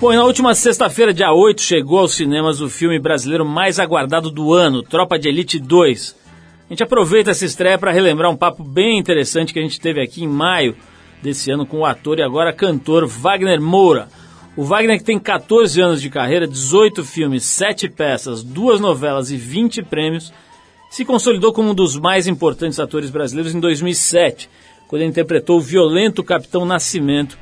Bom, e na última sexta-feira, dia 8, chegou aos cinemas o filme brasileiro mais aguardado do ano, Tropa de Elite 2. A gente aproveita essa estreia para relembrar um papo bem interessante que a gente teve aqui em maio desse ano com o ator e agora cantor Wagner Moura. O Wagner, que tem 14 anos de carreira, 18 filmes, 7 peças, duas novelas e 20 prêmios, se consolidou como um dos mais importantes atores brasileiros em 2007, quando ele interpretou o violento Capitão Nascimento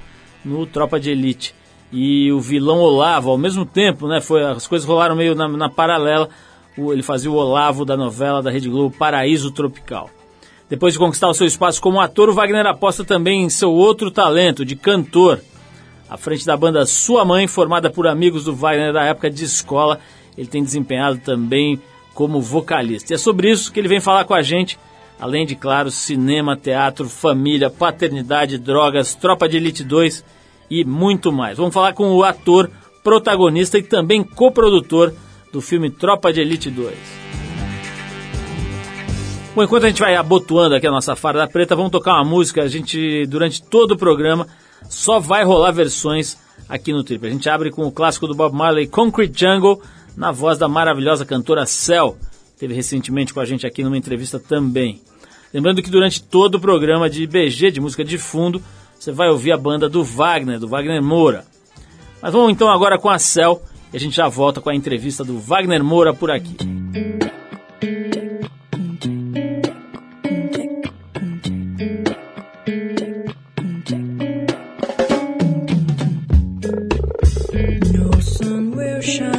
no Tropa de Elite e o vilão Olavo ao mesmo tempo, né? Foi, as coisas rolaram meio na, na paralela. O, ele fazia o Olavo da novela da Rede Globo Paraíso Tropical. Depois de conquistar o seu espaço como ator, o Wagner aposta também em seu outro talento, de cantor. À frente da banda Sua Mãe, formada por amigos do Wagner da época de escola, ele tem desempenhado também como vocalista. E é sobre isso que ele vem falar com a gente, além de, claro, cinema, teatro, família, paternidade, drogas, Tropa de Elite 2 e muito mais. Vamos falar com o ator, protagonista e também coprodutor do filme Tropa de Elite 2. Bom, enquanto a gente vai abotoando aqui a nossa farda preta, vamos tocar uma música. A gente, durante todo o programa, só vai rolar versões aqui no Trip. A gente abre com o clássico do Bob Marley, Concrete Jungle, na voz da maravilhosa cantora Cell. Teve recentemente com a gente aqui numa entrevista também. Lembrando que durante todo o programa de IBG, de música de fundo, você vai ouvir a banda do Wagner, do Wagner Moura. Mas vamos então agora com a Cel e a gente já volta com a entrevista do Wagner Moura por aqui. No sun will shine.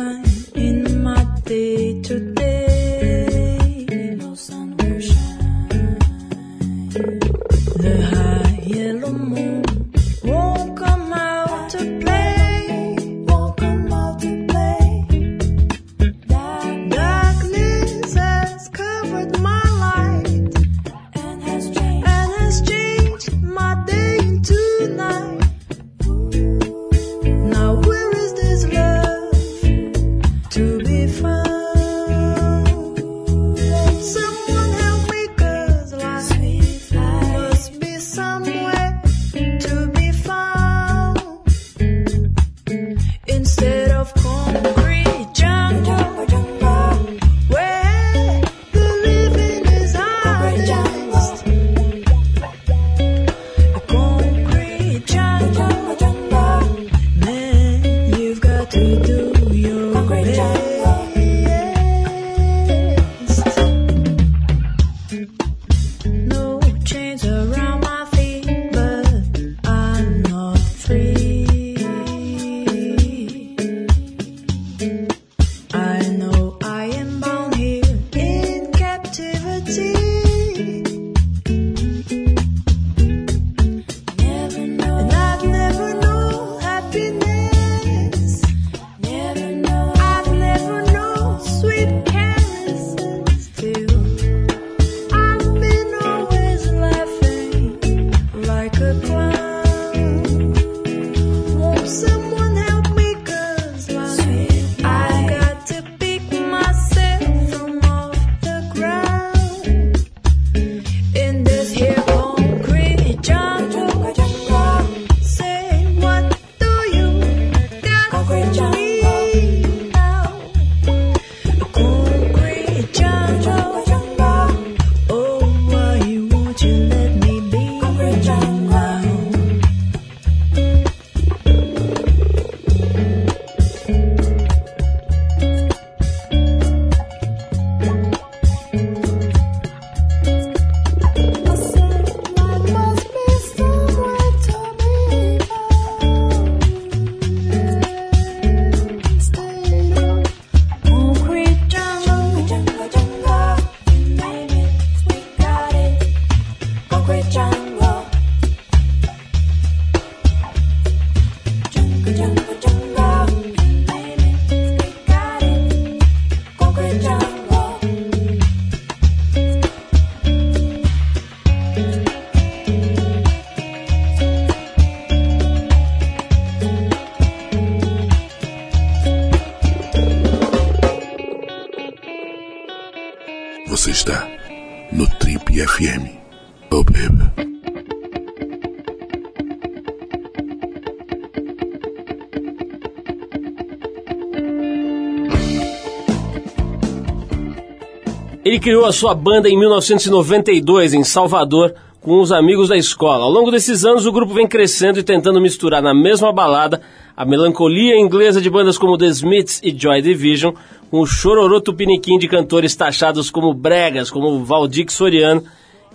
Criou a sua banda em 1992 em Salvador com os amigos da escola. Ao longo desses anos, o grupo vem crescendo e tentando misturar na mesma balada a melancolia inglesa de bandas como The Smiths e Joy Division com o chororô tupiniquim de cantores taxados como bregas, como Valdir Soriano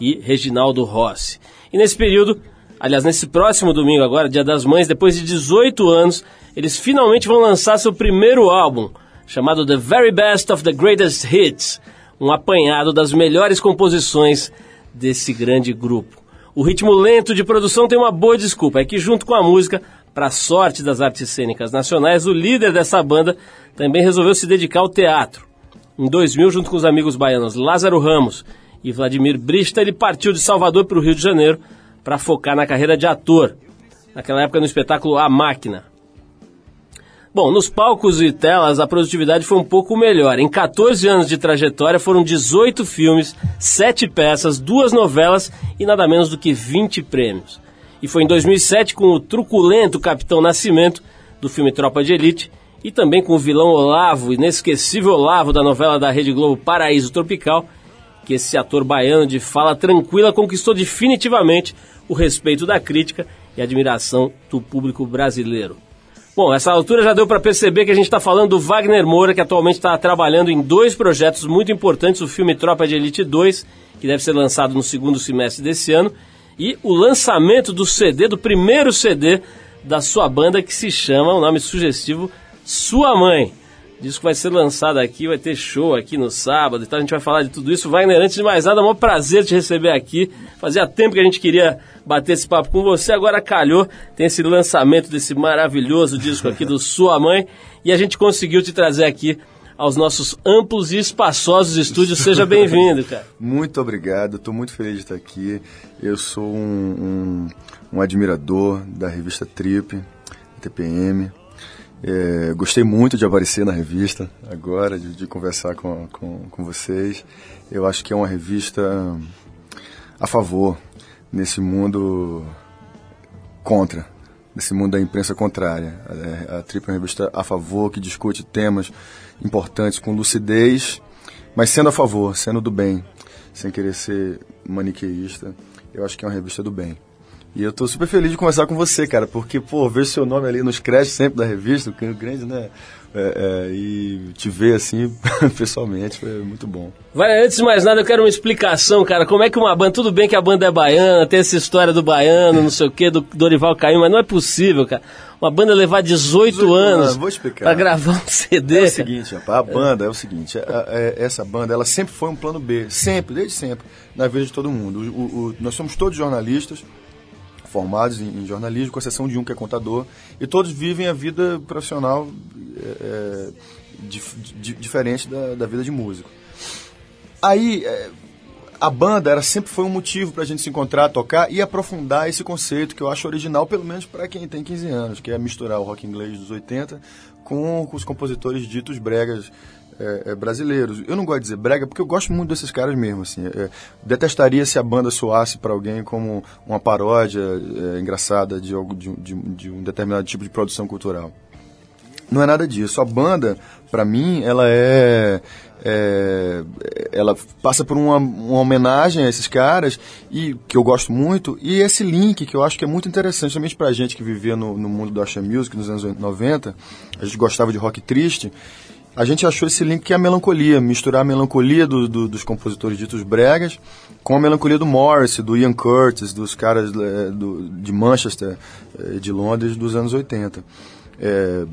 e Reginaldo Rossi. E nesse período, aliás, nesse próximo domingo agora, Dia das Mães, depois de 18 anos, eles finalmente vão lançar seu primeiro álbum, chamado The Very Best of the Greatest Hits, um apanhado das melhores composições desse grande grupo. O ritmo lento de produção tem uma boa desculpa, é que junto com a música, para sorte das artes cênicas nacionais, o líder dessa banda também resolveu se dedicar ao teatro. Em 2000, junto com os amigos baianos Lázaro Ramos e Vladimir Brista, ele partiu de Salvador para o Rio de Janeiro para focar na carreira de ator, naquela época no espetáculo A Máquina. Bom, nos palcos e telas a produtividade foi um pouco melhor. Em 14 anos de trajetória foram 18 filmes, 7 peças, duas novelas e nada menos do que 20 prêmios. E foi em 2007 com o truculento Capitão Nascimento do filme Tropa de Elite e também com o vilão Olavo, inesquecível Olavo da novela da Rede Globo Paraíso Tropical, que esse ator baiano de fala tranquila conquistou definitivamente o respeito da crítica e admiração do público brasileiro. Bom, essa altura já deu para perceber que a gente está falando do Wagner Moura, que atualmente está trabalhando em dois projetos muito importantes: o filme Tropa de Elite 2, que deve ser lançado no segundo semestre desse ano, e o lançamento do CD, do primeiro CD da sua banda, que se chama, um nome sugestivo, Sua Mãe. Disco vai ser lançado aqui, vai ter show aqui no sábado e tal. A gente vai falar de tudo isso. Wagner, antes de mais nada, é um prazer te receber aqui. Fazia tempo que a gente queria bater esse papo com você, agora calhou. Tem esse lançamento desse maravilhoso disco aqui do Sua Mãe e a gente conseguiu te trazer aqui aos nossos amplos e espaçosos estúdios. Seja bem-vindo, cara. Muito obrigado, estou muito feliz de estar aqui. Eu sou um, um, um admirador da revista Trip, TPM. É, gostei muito de aparecer na revista agora, de, de conversar com, com, com, vocês. Eu acho que é uma revista a favor nesse mundo contra, nesse mundo da imprensa contrária. A, a Trip é uma revista a favor, que discute temas importantes com lucidez, mas sendo a favor, sendo do bem, sem querer ser maniqueísta. Eu acho que é uma revista do bem. E eu tô super feliz de conversar com você, cara, porque, pô, ver seu nome ali nos créditos sempre da revista, o grande, né? É, é, e te ver assim, pessoalmente, foi muito bom. Vai, antes de mais nada, eu quero uma explicação, cara. Como é que uma banda. Tudo bem que a banda é baiana, tem essa história do baiano, não sei o quê, do Dorival Caim, mas não é possível, cara. Uma banda levar 18, 18 anos vou explicar. pra gravar um CD. É o seguinte, rapaz, a banda é o seguinte: é, essa banda, ela sempre foi um plano B, sempre, desde sempre, na vida de todo mundo. O, o, nós somos todos jornalistas formados em, em, jornalismo, com exceção de um que é contador, e todos vivem a vida profissional é, é dif, diferente da, da, vida de músico. Aí, é, a banda era, sempre foi um motivo para a gente se encontrar, tocar e aprofundar esse conceito que eu acho original, pelo menos para quem tem 15 anos, que é misturar o rock inglês dos 80 com, com os compositores ditos bregas é, é, brasileiros. Eu não gosto de dizer brega porque eu gosto muito desses caras mesmo. Assim. É, detestaria se a banda soasse para alguém como uma paródia é, engraçada de, algo, de, de, de, um determinado tipo de produção cultural. Não é nada disso. A banda, para mim, ela é, é, ela passa por uma, uma, homenagem a esses caras e que eu gosto muito e esse link que eu acho que é muito interessante, principalmente pra gente que vivia no, no mundo do Asha Music nos anos 90, a gente gostava de rock triste a gente achou esse link que é a melancolia, misturar a melancolia do, do, dos compositores ditos bregas com a melancolia do Morris, do Ian Curtis, dos caras é, do, de Manchester, é, de Londres, dos anos 80. É,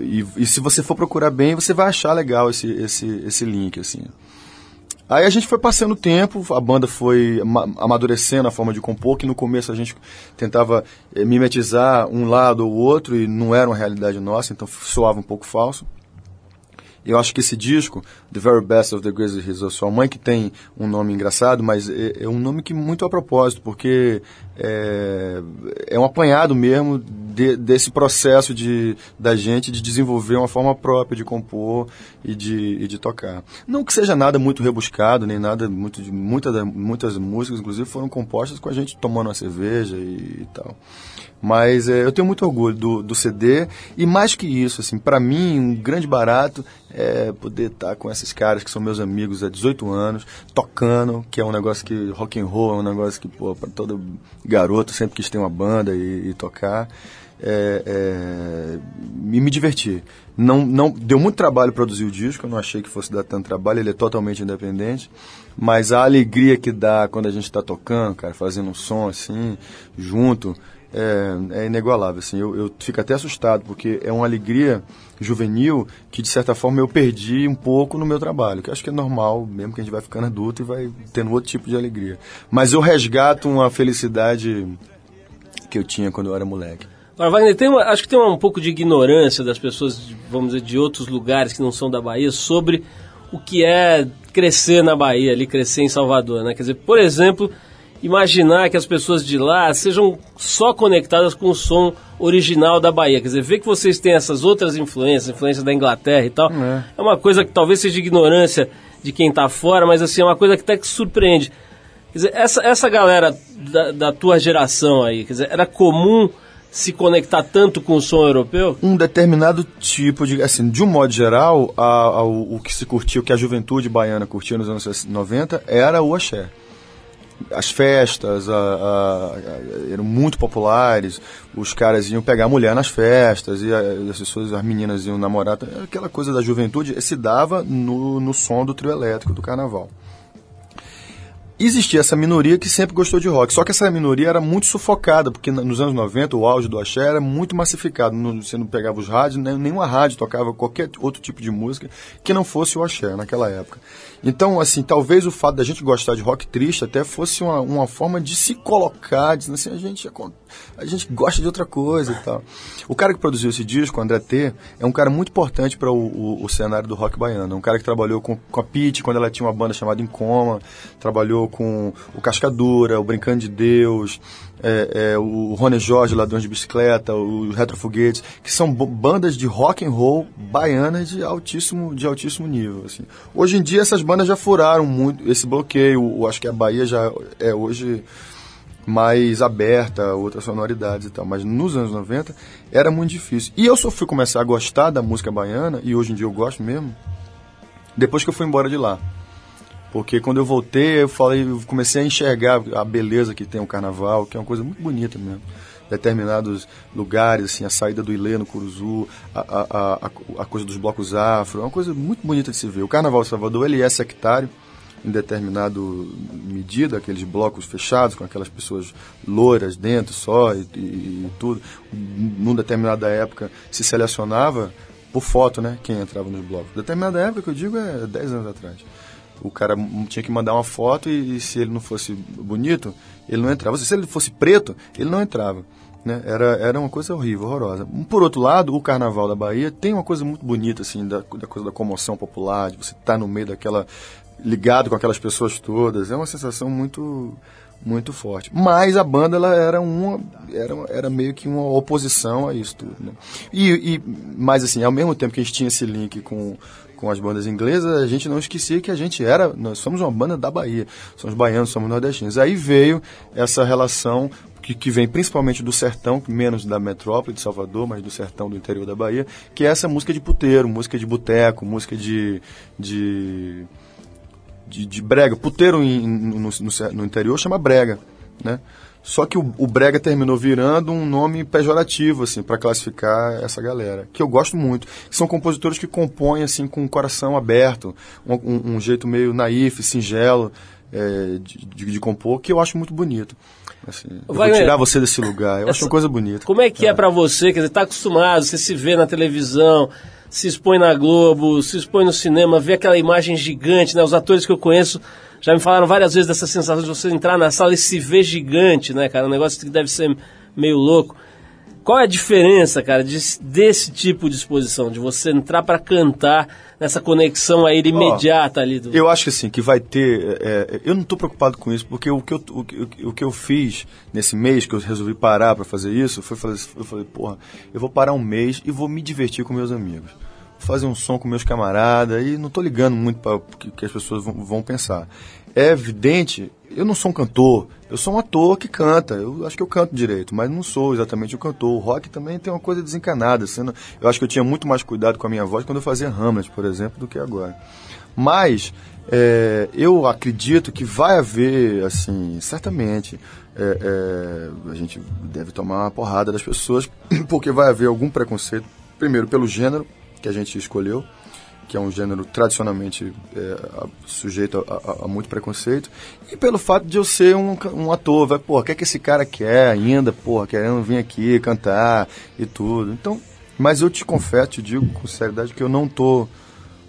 e, e, se você for procurar bem, você vai achar legal esse, esse, esse link, assim. Aí a gente foi passando o tempo, a banda foi amadurecendo a forma de compor, que no começo a gente tentava é, mimetizar um lado ou outro e não era uma realidade nossa, então soava um pouco falso. Eu acho que esse disco, The Very Best of the Greatest Hits of Sua Mãe, que tem um nome engraçado, mas é, é um nome que muito a propósito, porque é, é um apanhado mesmo de, desse processo de, da gente de desenvolver uma forma própria de compor e de, e de tocar. Não que seja nada muito rebuscado, nem nada muito de muita, muitas músicas, inclusive, foram compostas com a gente tomando uma cerveja e, e tal. Mas é, eu tenho muito orgulho do, do CD e mais que isso, assim, para mim um grande barato é poder estar tá com esses caras que são meus amigos há 18 anos, tocando, que é um negócio que rock and roll é um negócio que, para todo garoto sempre quis ter uma banda e, e tocar. É, é, e me divertir. Não, não, deu muito trabalho produzir o disco, eu não achei que fosse dar tanto trabalho, ele é totalmente independente, mas a alegria que dá quando a gente está tocando, cara, fazendo um som assim, junto, é, é inigualável. Assim, eu, eu fico até assustado, porque é uma alegria juvenil que, de certa forma, eu perdi um pouco no meu trabalho, que acho que é normal, mesmo que a gente vai ficando adulto e vai tendo outro tipo de alegria. Mas eu resgato uma felicidade que eu tinha quando eu era moleque. Agora, Wagner, tem uma, acho que tem um pouco de ignorância das pessoas, vamos dizer, de outros lugares que não são da Bahia sobre o que é crescer na Bahia, ali crescer em Salvador, né? Quer dizer, por exemplo, imaginar que as pessoas de lá sejam só conectadas com o som original da Bahia. Quer dizer, ver que vocês têm essas outras influências, influência da Inglaterra e tal, é, é uma coisa que talvez seja ignorância de quem está fora, mas assim, é uma coisa que até que surpreende. Quer dizer, essa, essa galera da, da tua geração aí, quer dizer, era comum se conectar tanto com o som europeu? Um determinado tipo de, assim, de um modo geral, a, a, o, o que se curtia, o que a juventude baiana curtia nos anos 90 era o axé. As festas a, a, eram muito populares, os caras iam pegar mulher nas festas, e as pessoas, as meninas iam namorar. Aquela coisa da juventude se dava no, no som do trio elétrico, do carnaval existia essa minoria que sempre gostou de rock. Só que essa minoria era muito sufocada, porque nos anos 90 o auge do axé era muito massificado. você não pegava os rádios, nenhuma rádio tocava qualquer outro tipo de música que não fosse o axé naquela época. Então, assim, talvez o fato da gente gostar de rock triste até fosse uma, uma forma de se colocar, dizendo assim, a gente, a gente gosta de outra coisa e tal. O cara que produziu esse disco, André T, é um cara muito importante para o, o, o, cenário do rock baiano. É um cara que trabalhou com, com a Pete quando ela tinha uma banda chamada Incoma, trabalhou com o Cascadura, o Brincando de Deus, é, é, o Rony Jorge, Ladrões de Bicicleta, o Retrofoguetes, que são bandas de rock and roll baianas de altíssimo, de altíssimo nível. Assim. Hoje em dia essas bandas já furaram muito esse bloqueio. Acho que a Bahia já é hoje mais aberta, outras sonoridades e tal. Mas nos anos 90 era muito difícil. E eu só fui começar a gostar da música baiana, e hoje em dia eu gosto mesmo, depois que eu fui embora de lá. Porque quando eu voltei, eu falei, eu comecei a enxergar a beleza que tem o carnaval, que é uma coisa muito bonita mesmo. Determinados lugares, assim, a saída do Ilê no Curuzu, a, a, a, a coisa dos blocos afro, é uma coisa muito bonita de se ver. O Carnaval de Salvador, ele é sectário, em determinado medida, aqueles blocos fechados, com aquelas pessoas louras dentro só e, e, e tudo. Numa determinada época se selecionava por foto, né, quem entrava nos blocos. Determinada época que eu digo é 10 anos atrás o cara tinha que mandar uma foto e, e, se ele não fosse bonito, ele não entrava. Se ele fosse preto, ele não entrava. Né? Era, era uma coisa horrível, horrorosa. Por outro lado, o Carnaval da Bahia tem uma coisa muito bonita, assim, da, da coisa da comoção popular, de você estar tá no meio daquela... ligado com aquelas pessoas todas. É uma sensação muito muito forte. Mas a banda ela era uma era, era meio que uma oposição a isso tudo. Né? E, e mas assim, ao mesmo tempo que a gente tinha esse link com com as bandas inglesas, a gente não esquecia que a gente era, nós somos uma banda da Bahia, somos baianos, somos nordestinos. Aí veio essa relação que, que vem principalmente do sertão, menos da metrópole de Salvador, mas do sertão do interior da Bahia, que é essa música de puteiro, música de boteco, música de, de, de, de brega. Puteiro em, no, no, no interior chama brega, né? Só que o, o, brega terminou virando um nome pejorativo, assim, para classificar essa galera, que eu gosto muito. São compositores que compõem, assim, com o coração aberto, um, um, um jeito meio naif, singelo é, de, de, de, compor, que eu acho muito bonito. Assim, eu vou tirar você desse lugar, eu essa, acho uma coisa bonita. Como é que é, é para você? Quer dizer, tá acostumado, você se vê na televisão, se expõe na Globo, se expõe no cinema, vê aquela imagem gigante, né? Os atores que eu conheço já me falaram várias vezes dessa sensação de você entrar na sala e se ver gigante, né, cara? Um negócio que deve ser meio louco. Qual é a diferença, cara, de, desse tipo de exposição, de você entrar para cantar nessa conexão aí imediata oh, ali? Do... Eu acho que assim, que vai ter. É, eu não estou preocupado com isso, porque o que, eu, o, o, o, que eu fiz nesse mês, que eu resolvi parar para fazer isso, foi fazer, eu falei, porra, eu vou parar um mês e vou me divertir com meus amigos fazer um som com meus camaradas e não tô ligando muito para o que, que, as pessoas vão, vão, pensar. É evidente, eu não sou um cantor, eu sou um ator que canta. Eu acho que eu canto direito, mas não sou exatamente o cantor. O rock também tem uma coisa desencanada. Sendo, eu acho que eu tinha muito mais cuidado com a minha voz quando eu fazia Hamlet, por exemplo, do que agora. Mas é, eu acredito que vai haver, assim, certamente, é, é, a gente deve tomar uma porrada das pessoas, porque vai haver algum preconceito, primeiro pelo gênero que a gente escolheu, que é um gênero tradicionalmente é, sujeito a, a, a, muito preconceito, e pelo fato de eu ser um, um ator, vai, pô, o que é que esse cara quer ainda, porra, querendo vir aqui cantar e tudo. Então, mas eu te confesso, te digo com seriedade que eu não tô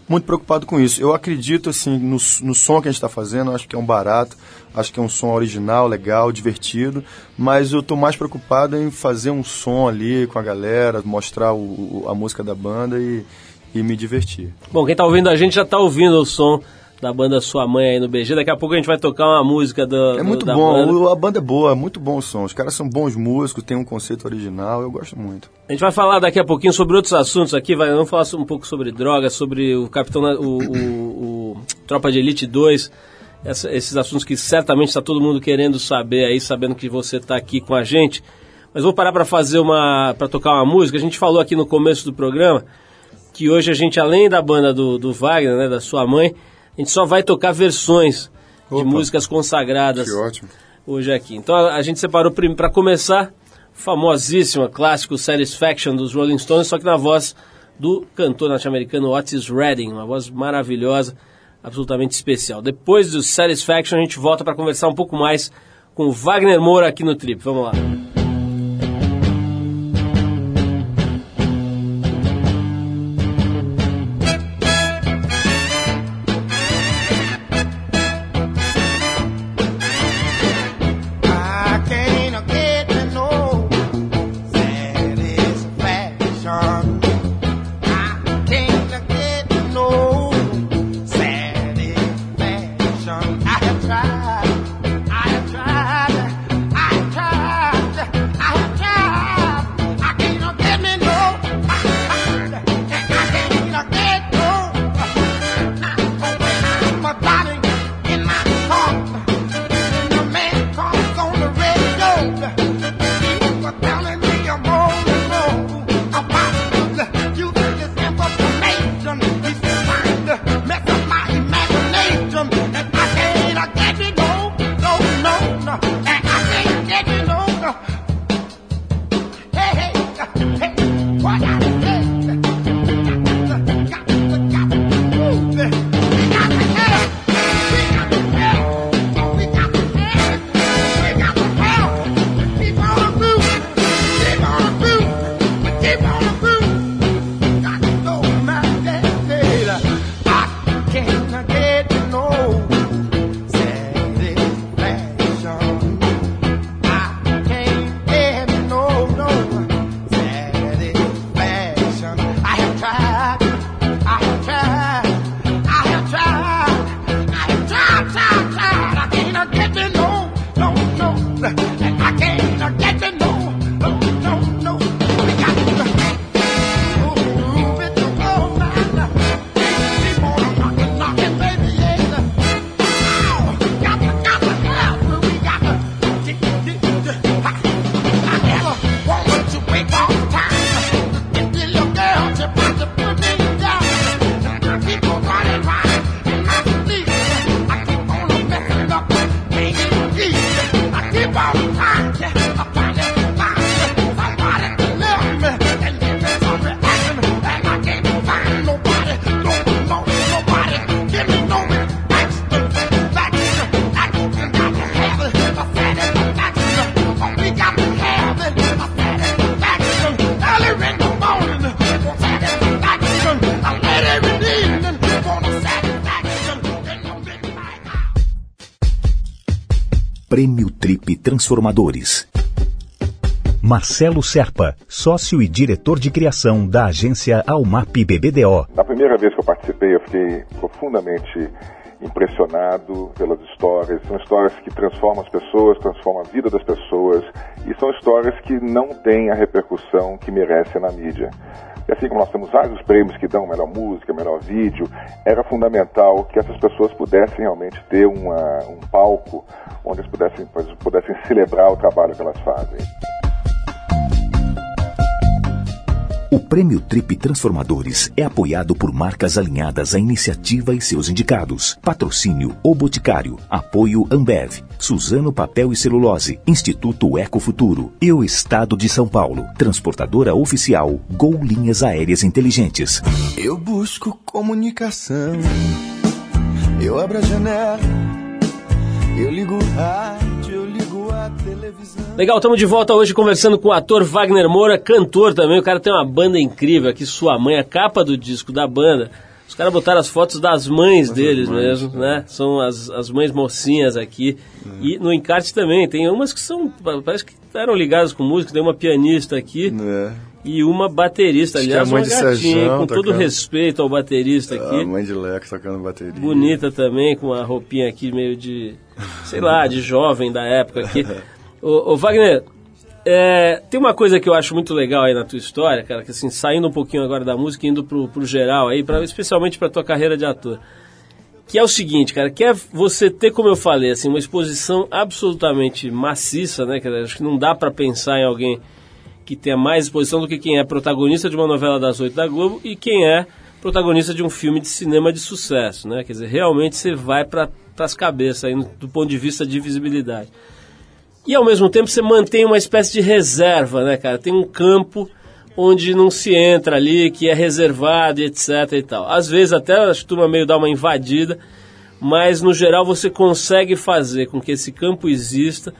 muito preocupado com isso. Eu acredito, assim, no, no som que a gente está fazendo, acho que é um barato, acho que é um som original, legal, divertido, mas eu estou mais preocupado em fazer um som ali com a galera, mostrar o, a música da banda e, e me divertir. Bom, quem está ouvindo a gente já está ouvindo o som da banda Sua Mãe aí no BG. Daqui a pouco a gente vai tocar uma música do, É muito do, bom, banda. a banda é boa, é muito bom o som. Os caras são bons músicos, tem um conceito original, eu gosto muito. A gente vai falar daqui a pouquinho sobre outros assuntos aqui, vai, vamos falar um pouco sobre drogas, sobre o Capitão, o, o, o Tropa de Elite 2, essa, esses assuntos que certamente está todo mundo querendo saber aí, sabendo que você está aqui com a gente. Mas vou parar para fazer uma, para tocar uma música. A gente falou aqui no começo do programa que hoje a gente, além da banda do, do Wagner, né, da sua mãe, a gente só vai tocar versões Opa, de músicas consagradas hoje aqui. Então a, a gente separou para começar famosíssima, clássico Satisfaction dos Rolling Stones, só que na voz do cantor norte-americano Otis Redding, uma voz maravilhosa, absolutamente especial. Depois do Satisfaction a gente volta para conversar um pouco mais com o Wagner Moura aqui no Trip. Vamos lá. Transformadores. Marcelo Serpa, sócio e diretor de criação da agência Almap BBDO. Na primeira vez que eu participei, eu fiquei profundamente impressionado pelas histórias. São histórias que transformam as pessoas, transformam a vida das pessoas e são histórias que não têm a repercussão que merecem na mídia. E assim como nós temos vários prêmios que dão melhor música, melhor vídeo, era fundamental que essas pessoas pudessem realmente ter uma, um palco onde eles pudessem, pudessem celebrar o trabalho que elas fazem. O Prêmio Trip Transformadores é apoiado por marcas alinhadas à iniciativa e seus indicados. Patrocínio O Boticário. Apoio Ambev. Suzano Papel e Celulose. Instituto Eco Futuro. E o Estado de São Paulo. Transportadora oficial Gol Linhas Aéreas Inteligentes. Eu busco comunicação. Eu abro a janela. Eu ligo o rádio, eu ligo. Legal, estamos de volta hoje conversando com o ator Wagner Moura, cantor também. O cara tem uma banda incrível aqui, Sua Mãe, a capa do disco da banda. Os caras botaram as fotos das mães deles mães, mesmo, né? São as, as mães mocinhas aqui. E no encarte também, tem umas que são, parece que eram ligadas com música, tem uma pianista aqui. É. E uma baterista, que aliás, uma gatinha, Sérgio com todo tocando. respeito ao baterista aqui. A mãe de Leco tocando bateria. Bonita também, com a roupinha aqui meio de, sei lá, de jovem da época aqui. ô, ô, Wagner, é, tem uma coisa que eu acho muito legal aí na tua história, cara, que assim, saindo um pouquinho agora da música, indo pro, pro geral aí, pra, especialmente pra tua carreira de ator. Que é o seguinte, cara, que é você ter, como eu falei, assim, uma exposição absolutamente maciça, né? Dizer, acho que não dá pra pensar em alguém que tenha mais exposição do que quem é protagonista de uma novela das oito da Globo e quem é protagonista de um filme de cinema de sucesso, né? Quer dizer, realmente você vai para as cabeças aí do ponto de vista de visibilidade. E ao mesmo tempo você mantém uma espécie de reserva, né, cara? Tem um campo onde não se entra ali, que é reservado e etc e tal. Às vezes até a turma meio dá uma invadida, mas no geral você consegue fazer com que esse campo exista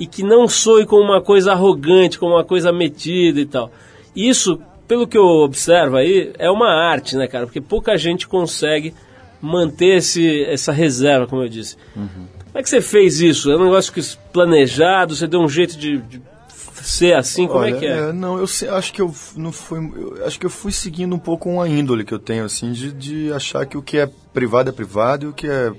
e que não soe como uma coisa arrogante, como uma coisa metida e tal. Isso, pelo que eu observo aí, é uma arte, né, cara? Porque pouca gente consegue manter esse, essa reserva, como eu disse. Como é que você fez isso? É um negócio que planejado? Você deu um jeito de, de ser assim? Como Olha, é que é? não, eu acho que eu não fui, eu acho que eu fui seguindo um pouco uma índole que eu tenho assim de, de achar que o que é privado é privado e o que é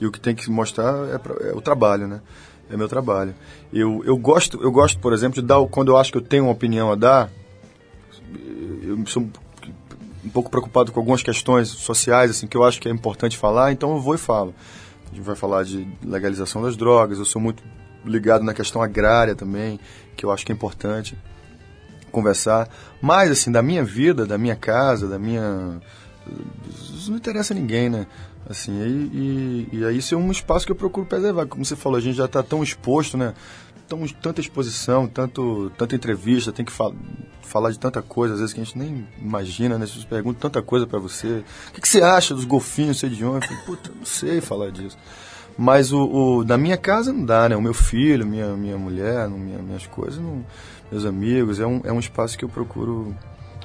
e o que tem que mostrar é, pra- é o trabalho, né? É meu trabalho. Eu, eu gosto, eu gosto, por exemplo, de dar quando eu acho que eu tenho uma opinião a dar, eu sou um pouco preocupado com algumas questões sociais assim que eu acho que é importante falar, então eu vou e falo. A gente vai falar de legalização das drogas, eu sou muito ligado na questão agrária também, que eu acho que é importante conversar. Mas, assim, da minha vida, da minha casa, da minha. Isso não interessa a ninguém, né? Assim, e, e, e aí isso é um espaço que eu procuro preservar. Como você falou, a gente já está tão exposto, né? Tão, tanta exposição, tanto, tanta entrevista, tem que fal falar de tanta coisa, às vezes que a gente nem imagina, né? As pessoas perguntam tanta coisa para você. O que, que você acha dos golfinhos, sei de onde? Eu Puta, não sei falar disso. Mas o, o da minha casa não dá, né? O meu filho, minha, minha mulher, minha, minhas coisas, não- meus amigos, é um, é um espaço que eu procuro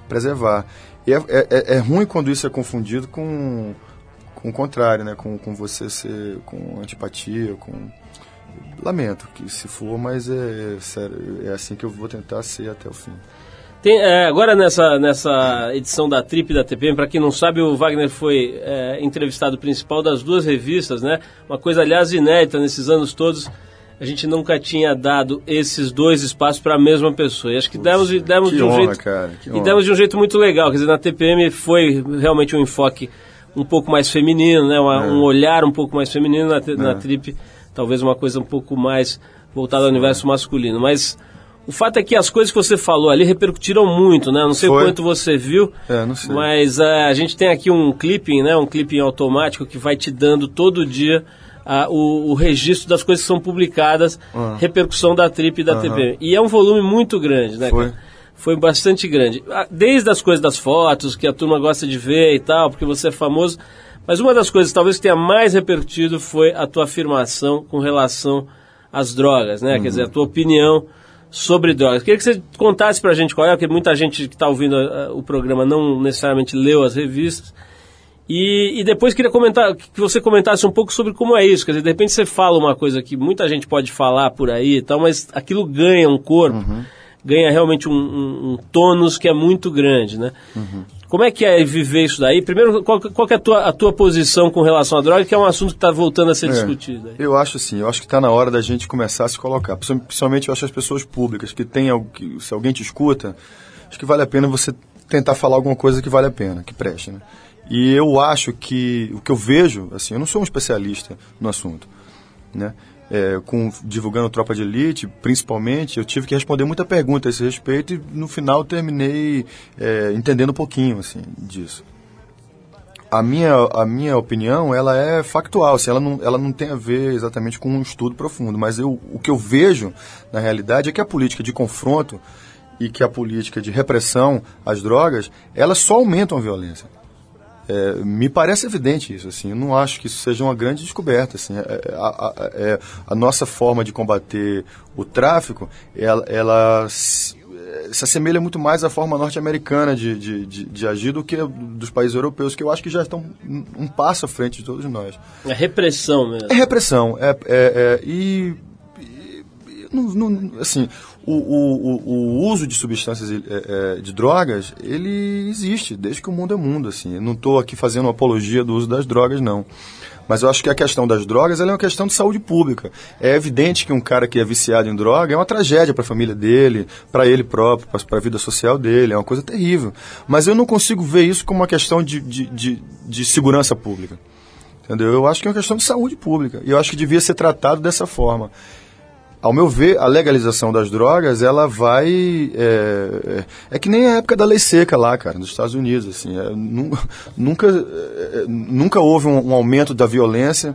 preservar. E é, é, é- é ruim quando isso é confundido com, com o contrário, né? Com, com você ser com antipatia, com. Lamento que se for, mas é, sério, é assim que eu vou tentar ser até o fim. Tem, é, agora nessa, nessa edição da Trip da TPM, para quem não sabe, o Wagner foi é, entrevistado principal das duas revistas, né? Uma coisa, aliás, inédita nesses anos todos. A gente nunca tinha dado esses dois espaços para a mesma pessoa. E acho que demos, demos que de um honra, jeito. cara, e demos de um jeito muito legal. Quer dizer, na TPM foi realmente um enfoque um pouco mais feminino, né? Uma- É. Um olhar um pouco mais feminino na, na Trip, talvez uma coisa um pouco mais voltada ao universo masculino. Mas o fato é que as coisas que você falou ali repercutiram muito, né? Não sei Foi. quanto você viu, É, mas eh, a gente tem aqui um clipping, né? Um clipping automático que vai te dando todo dia ah, o, o registro das coisas que são publicadas, Ah. repercussão da Trip e da Aham. TPM. E é um volume muito grande, né? Foi. cara? Foi bastante grande. Ah, Desde as coisas das fotos, que a turma gosta de ver e tal, porque você é famoso. Mas uma das coisas talvez que tenha mais repercutido foi a tua afirmação com relação às drogas, né? Quer dizer, a tua opinião sobre drogas. Queria que você contasse pra gente qual é, porque muita gente que está ouvindo ah, o programa não necessariamente leu as revistas. E, e depois queria comentar, que você comentasse um pouco sobre como é isso. Quer dizer, de repente você fala uma coisa que muita gente pode falar por aí e tal, mas aquilo ganha um corpo, ganha realmente um, um, um tônus que é muito grande, né? Como é que é viver isso daí? Primeiro, qual, qual é a tua, a tua posição com relação à droga, que é um assunto que está voltando a ser É. discutido aí? Eu acho assim, eu acho que está na hora da gente começar a se colocar. Principalmente eu acho as pessoas públicas, que tem se alguém te escuta, acho que vale a pena você tentar falar alguma coisa que vale a pena, que preste, né? E eu acho que o que eu vejo, assim, eu não sou um especialista no assunto, né? É, com, divulgando Tropa de Elite, principalmente, eu tive que responder muita pergunta a esse respeito e no final terminei é, entendendo um pouquinho assim, disso. A minha, a minha opinião, ela é factual, assim, ela, não, ela não tem a ver exatamente com um estudo profundo, mas eu, o que eu vejo, na realidade, é que a política de confronto e que a política de repressão às drogas, elas só aumentam a violência. É, me parece evidente isso, assim, eu não acho que isso seja uma grande descoberta, assim, é, a, a, é, a, nossa forma de combater o tráfico, ela, ela se, se, assemelha muito mais à forma norte-americana de, de, de, de, agir do que dos países europeus, que eu acho que já estão um, um passo à frente de todos nós. É repressão mesmo. É repressão, é, é, é e, e não, não, assim, o, o, o, uso de substâncias, é, de drogas, ele existe desde que o mundo é mundo. Assim. Eu não estou aqui fazendo apologia do uso das drogas, não. Mas eu acho que a questão das drogas é uma questão de saúde pública. É evidente que um cara que é viciado em droga é uma tragédia para a família dele, para ele próprio, para a vida social dele, é uma coisa terrível. Mas eu não consigo ver isso como uma questão de, de, de, de segurança pública. Entendeu? Eu acho que é uma questão de saúde pública. E eu acho que devia ser tratado dessa forma ao meu ver, a legalização das drogas, ela vai. É, é, que nem a época da lei seca lá, cara, nos Estados Unidos. Assim, é, nunca, é, nunca houve um, um aumento da violência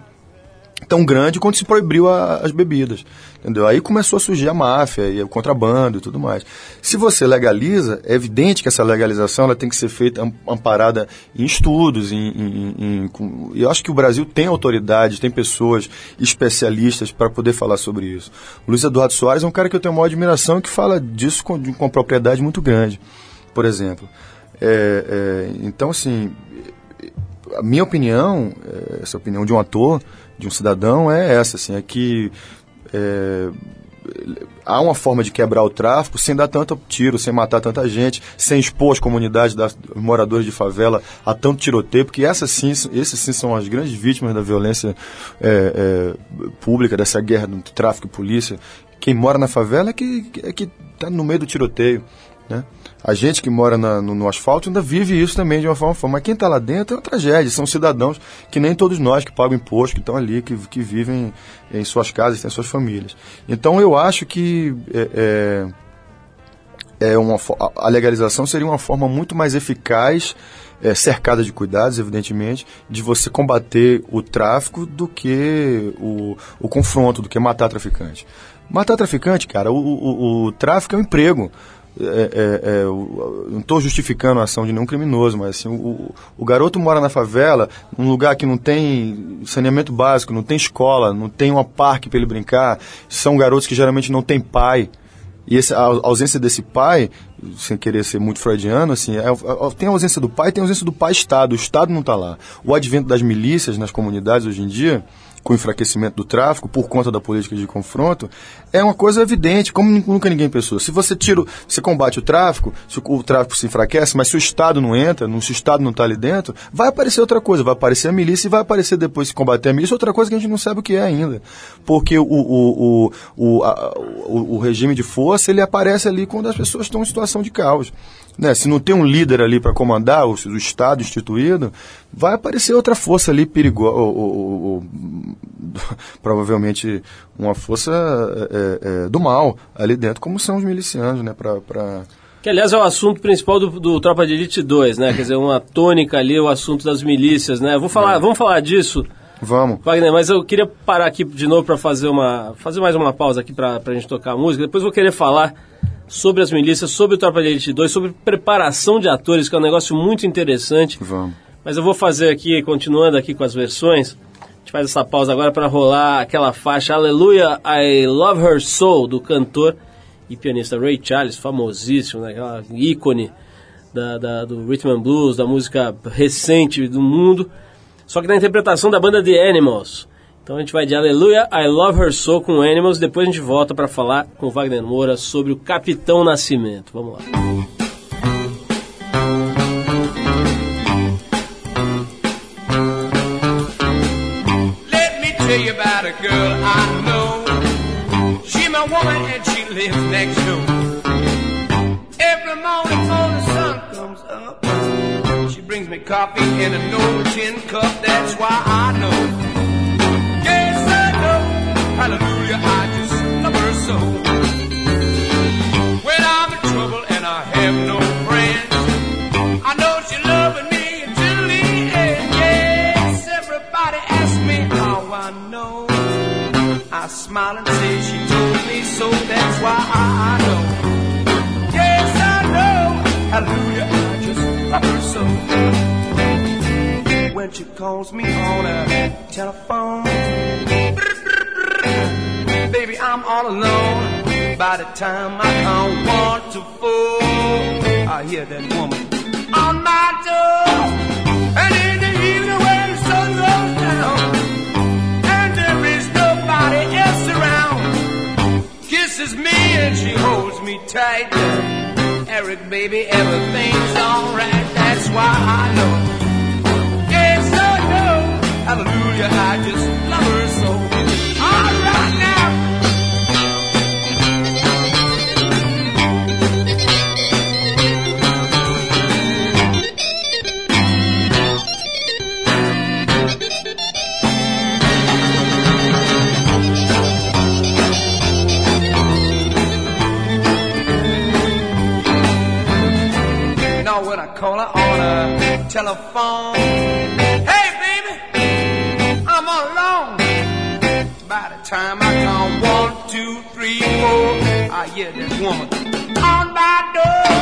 tão grande quanto se proibiu a, as bebidas. Entendeu? Aí começou a surgir a máfia e o contrabando e tudo mais. Se você legaliza, é evidente que essa legalização ela tem que ser feita amparada em estudos. Em, em, em, eu acho que o Brasil tem autoridades, tem pessoas especialistas para poder falar sobre isso. O Luiz Eduardo Soares é um cara que eu tenho uma admiração que fala disso com, com uma propriedade muito grande, por exemplo. É, é, então, assim, a minha opinião, é, essa opinião de um ator, de um cidadão é essa, assim, é que é, há uma forma de quebrar o tráfico sem dar tanto tiro, sem matar tanta gente, sem expor as comunidades das moradores de favela a tanto tiroteio, porque essas sim, esses sim são as grandes vítimas da violência é, é, pública, dessa guerra do tráfico e polícia. Quem mora na favela é que é está no meio do tiroteio, né? A gente que mora na, no, no, asfalto ainda vive isso também de uma forma, mas quem está lá dentro é uma tragédia. São cidadãos que nem todos nós que pagam imposto, que estão ali, que, que vivem em suas casas, têm suas famílias. Então eu acho que é, é, é uma, a legalização seria uma forma muito mais eficaz, é, cercada de cuidados, evidentemente, de você combater o tráfico do que o, o confronto, do que matar traficante. Matar traficante, cara, o, o, o tráfico é um emprego. É, é, é, não estou justificando a ação de nenhum criminoso, mas assim, o, o, garoto mora na favela, num lugar que não tem saneamento básico, não tem escola, não tem um parque para ele brincar, são garotos que geralmente não têm pai. E essa, a ausência desse pai, sem querer ser muito freudiano, assim, é, é, tem a ausência do pai, tem a ausência do pai-Estado. O Estado não está lá. O advento das milícias nas comunidades hoje em dia, com o enfraquecimento do tráfico por conta da política de confronto, é uma coisa evidente, como nunca ninguém pensou. Se você tira, você combate o tráfico, se o, tráfico se enfraquece, mas se o Estado não entra, se o Estado não está ali dentro, vai aparecer outra coisa, vai aparecer a milícia e vai aparecer depois, se combater a milícia, outra coisa que a gente não sabe o que é ainda. Porque o, o, o, o, a, o, o regime de força, ele aparece ali quando as pessoas estão em situação de caos né, se não tem um líder ali para comandar, o, o, Estado instituído, vai aparecer outra força ali perigosa, provavelmente uma força é, é, do mal ali dentro, como são os milicianos, né, para... Pra... Que, aliás, é o assunto principal do, do, Tropa de Elite 2, né? Quer dizer, uma tônica ali, o assunto das milícias, né? Vou falar, é. Vamos falar disso. Vamos. Wagner, mas eu queria parar aqui de novo para fazer uma fazer mais uma pausa aqui para a gente tocar a música. Depois vou querer falar sobre as milícias, sobre o Tropa de Elite 2, sobre preparação de atores, que é um negócio muito interessante. Vamos. Mas eu vou fazer aqui, continuando aqui com as versões, a gente faz essa pausa agora para rolar aquela faixa Aleluia, I Love Her Soul, do cantor e pianista Ray Charles, famosíssimo, né? aquela ícone da, da, do rhythm and blues, da música recente do mundo, só que na interpretação da banda The Animals. Então a gente vai de Aleluia, I Love Her Soul com Animals. Depois a gente volta para falar com Wagner Moura sobre o Capitão Nascimento. Vamos lá. Let me tell you about a girl I know. She my woman and she lives next door. Every morning before the sun comes up. brings me coffee in a no tin cup. That's why I know. I just love her so. When I'm in trouble and I have no friends, I know she's loving me until the end. Yes, everybody asks me how I know. I smile and say she told me so. That's why I know. Yes, I know. Hallelujah, I just love her so. When she calls me on a telephone, baby, I'm all alone. By the time I count one to four, I hear that woman on my door. And in the evening when the sun goes down, and there is nobody else around, kisses me and she holds me tight. Eric, baby, everything's alright. That's why I know. Yes, I know. Hallelujah, I just love her so. When I call her on a telephone, hey baby, I'm alone. By the time I count one, two, three, four, I hear that woman on my door.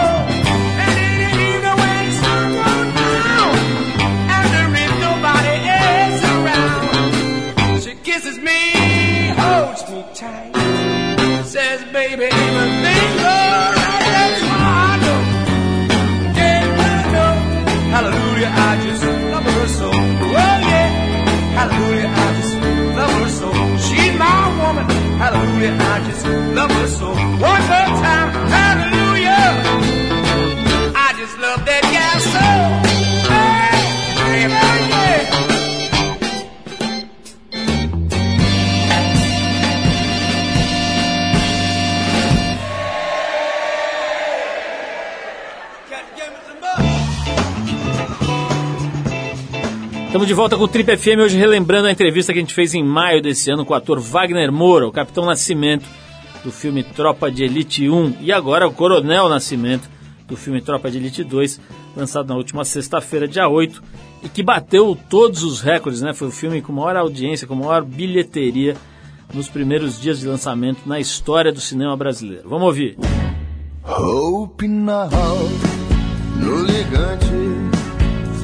Volta com o Trip FM, hoje relembrando a entrevista que a gente fez em maio desse ano com o ator Wagner Moura, o Capitão Nascimento, do filme Tropa de Elite 1, e agora o Coronel Nascimento, do filme Tropa de Elite 2, lançado na última sexta-feira, dia 8, e que bateu todos os recordes, né? Foi o filme com maior audiência, com maior bilheteria nos primeiros dias de lançamento na história do cinema brasileiro. Vamos ouvir. Hope now, no ligante,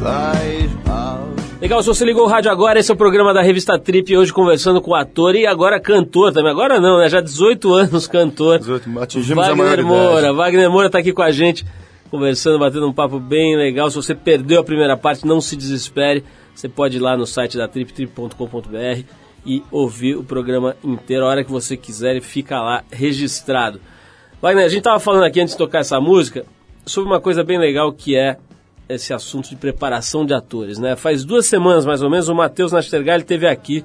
faz mal. Legal, se você ligou o rádio agora, esse é o programa da revista Trip, hoje conversando com o ator e agora cantor também. Agora não, né? Já 18 anos cantor. 18, atingimos a Wagner maioridade. Moura. Wagner Moura tá aqui com a gente, conversando, batendo um papo bem legal. Se você perdeu a primeira parte, não se desespere. Você pode ir lá no site da Trip, trip.com.br e ouvir o programa inteiro, a hora que você quiser, e fica lá registrado. Wagner, a gente tava falando aqui antes de tocar essa música sobre uma coisa bem legal que é esse assunto de preparação de atores, né? Faz duas semanas mais ou menos o Matheus Nastergalli teve aqui.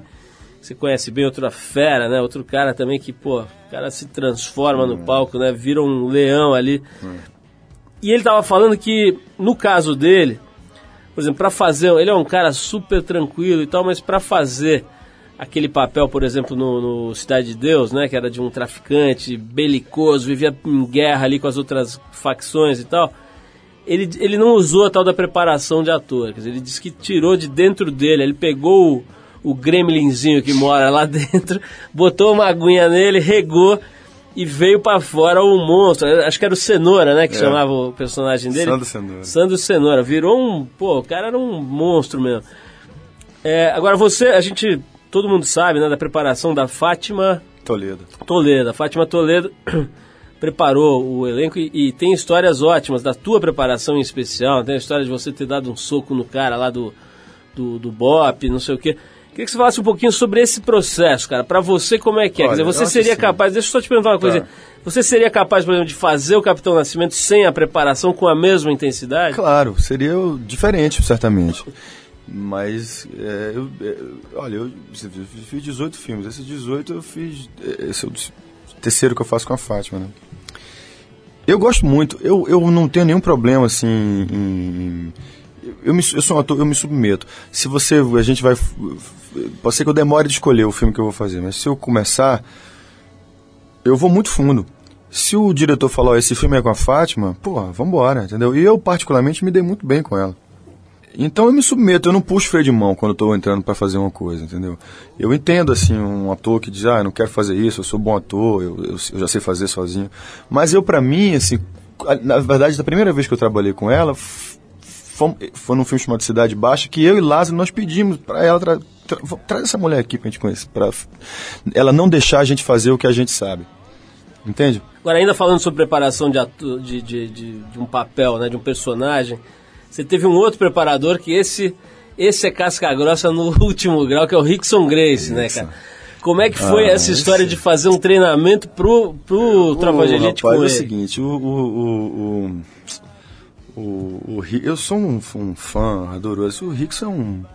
Você conhece bem outra fera, né? Outro cara também que, pô, o cara se transforma no palco, né? Vira um leão ali. E ele tava falando que no caso dele, por exemplo, para fazer, ele é um cara super tranquilo e tal, mas para fazer aquele papel, por exemplo, no, no Cidade de Deus, né, que era de um traficante belicoso, vivia em guerra ali com as outras facções e tal, ele, ele não usou a tal da preparação de ator, quer dizer, ele disse que tirou de dentro dele, ele pegou o, o gremlinzinho que mora lá dentro, botou uma aguinha nele, regou e veio para fora o monstro, acho que era o Cenoura, né, que É. chamava o personagem dele. Sandro Cenoura. Sandro Cenoura, virou um, pô, o cara era um monstro mesmo. É, agora você, a gente, todo mundo sabe, né, da preparação da Fátima Toledo. Toledo. A Fátima Toledo preparou o elenco e, e tem histórias ótimas da tua preparação em especial. Tem a história de você ter dado um soco no cara lá do, do, do BOP, não sei o quê. Queria que você falasse um pouquinho sobre esse processo, cara. Pra você, como é que é? Quer Olha, dizer, eu você seria assim. capaz, deixa eu só te perguntar uma coisa. Tá. Você seria capaz, por exemplo, de fazer o Capitão Nascimento sem a preparação, com a mesma intensidade? Claro, seria diferente, certamente. Mas, é, eu, é, olha, eu, eu fiz 18 filmes. Esses 18 eu fiz. Esse é o terceiro que eu faço com a Fátima, né? Eu gosto muito, eu, eu não tenho nenhum problema assim em. eu- me, eu sou um ator, eu me submeto. Se você, a gente vai, pode ser que eu demore de escolher o filme que eu vou fazer, mas se eu começar, eu vou muito fundo. Se o diretor falar, esse filme é com a Fátima, pô, vambora, entendeu? E eu, particularmente, me dei muito bem com ela. Então eu me submeto, eu não puxo freio de mão quando eu tô entrando para fazer uma coisa, entendeu? Eu entendo, assim, um ator que diz, ah, eu não quero fazer isso, eu sou bom ator, eu, eu, eu já sei fazer sozinho. Mas eu, para mim, assim, na verdade, da primeira vez que eu trabalhei com ela, foi, num filme chamado Cidade Baixa, que eu e Lázaro, nós pedimos para ela, tra, tra, traz essa mulher aqui pra gente conhecer, pra ela não deixar a gente fazer o que a gente sabe. Entende? Agora, ainda falando sobre preparação de, ator, de, de, de, de um papel, né, de um personagem, você teve um outro preparador que esse esse é casca grossa no último grau, que é o Rickson Grace, né, cara? Como é que foi ah, essa história esse... de fazer um treinamento pro, pro Tropa de Elite com é o seguinte, o, o, o, o, o, eu sou um, um fã adoroso. O Rickson é um...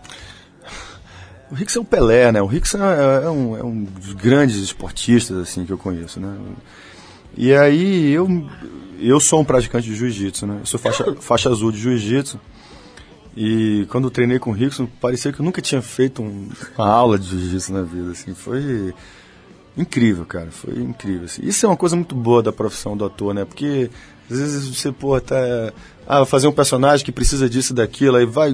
O Rickson é um Pelé, né? O Rickson é, é, um, é um dos grandes esportistas, assim, que eu conheço, né? E aí, eu, eu sou um praticante de jiu-jitsu, né? Eu sou faixa, faixa azul de jiu-jitsu. E quando eu treinei com o Rickson, parecia que eu nunca tinha feito um, uma aula de jiu-jitsu na vida, assim. Foi incrível, cara. Foi incrível. Assim. Isso é uma coisa muito boa da profissão do ator, né? Porque às vezes você, pô, tá. Ah, fazer um personagem que precisa disso daquilo, aí vai,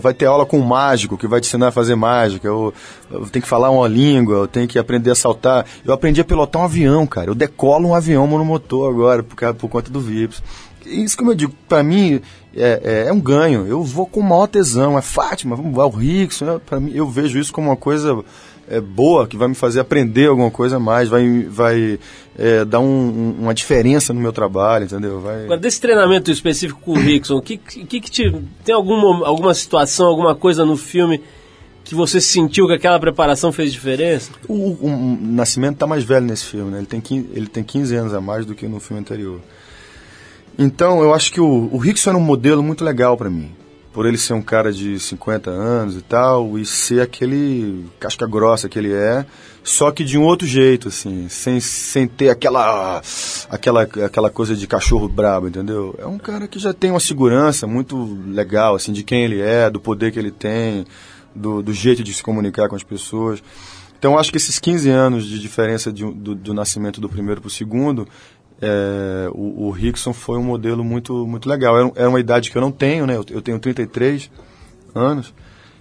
vai ter aula com um mágico que vai te ensinar a fazer mágica, ou, ou tem que falar uma língua, ou tem que aprender a saltar. Eu aprendi a pilotar um avião, cara. Eu decolo um avião monomotor agora, por, por conta do VIPs. Isso, como eu digo, para mim é, é, é, um ganho. Eu vou com o maior tesão. É Fátima, vamos lá, o Rickson. Para mim, eu vejo isso como uma coisa é, boa, que vai me fazer aprender alguma coisa a mais, vai, vai é, dar um, uma diferença no meu trabalho, entendeu? Vai... Agora, desse treinamento específico com o Rickson, que, que, que te, tem alguma, alguma situação, alguma coisa no filme que você sentiu que aquela preparação fez diferença? O, o, o Nascimento está mais velho nesse filme, né? Ele tem, 15, ele tem 15 anos a mais do que no filme anterior. Então, eu acho que o, o Rickson era um modelo muito legal para mim por ele ser um cara de 50 anos e tal, e ser aquele casca grossa que ele é, só que de um outro jeito, assim, sem, sem ter aquela, aquela, aquela coisa de cachorro brabo, entendeu? É um cara que já tem uma segurança muito legal, assim, de quem ele é, do poder que ele tem, do, do jeito de se comunicar com as pessoas. Então, acho que esses 15 anos de diferença de, do, do nascimento do primeiro para o segundo é, o, o, Rickson foi um modelo muito, muito legal. Era, era, uma idade que eu não tenho, né? Eu, eu, tenho 33 anos.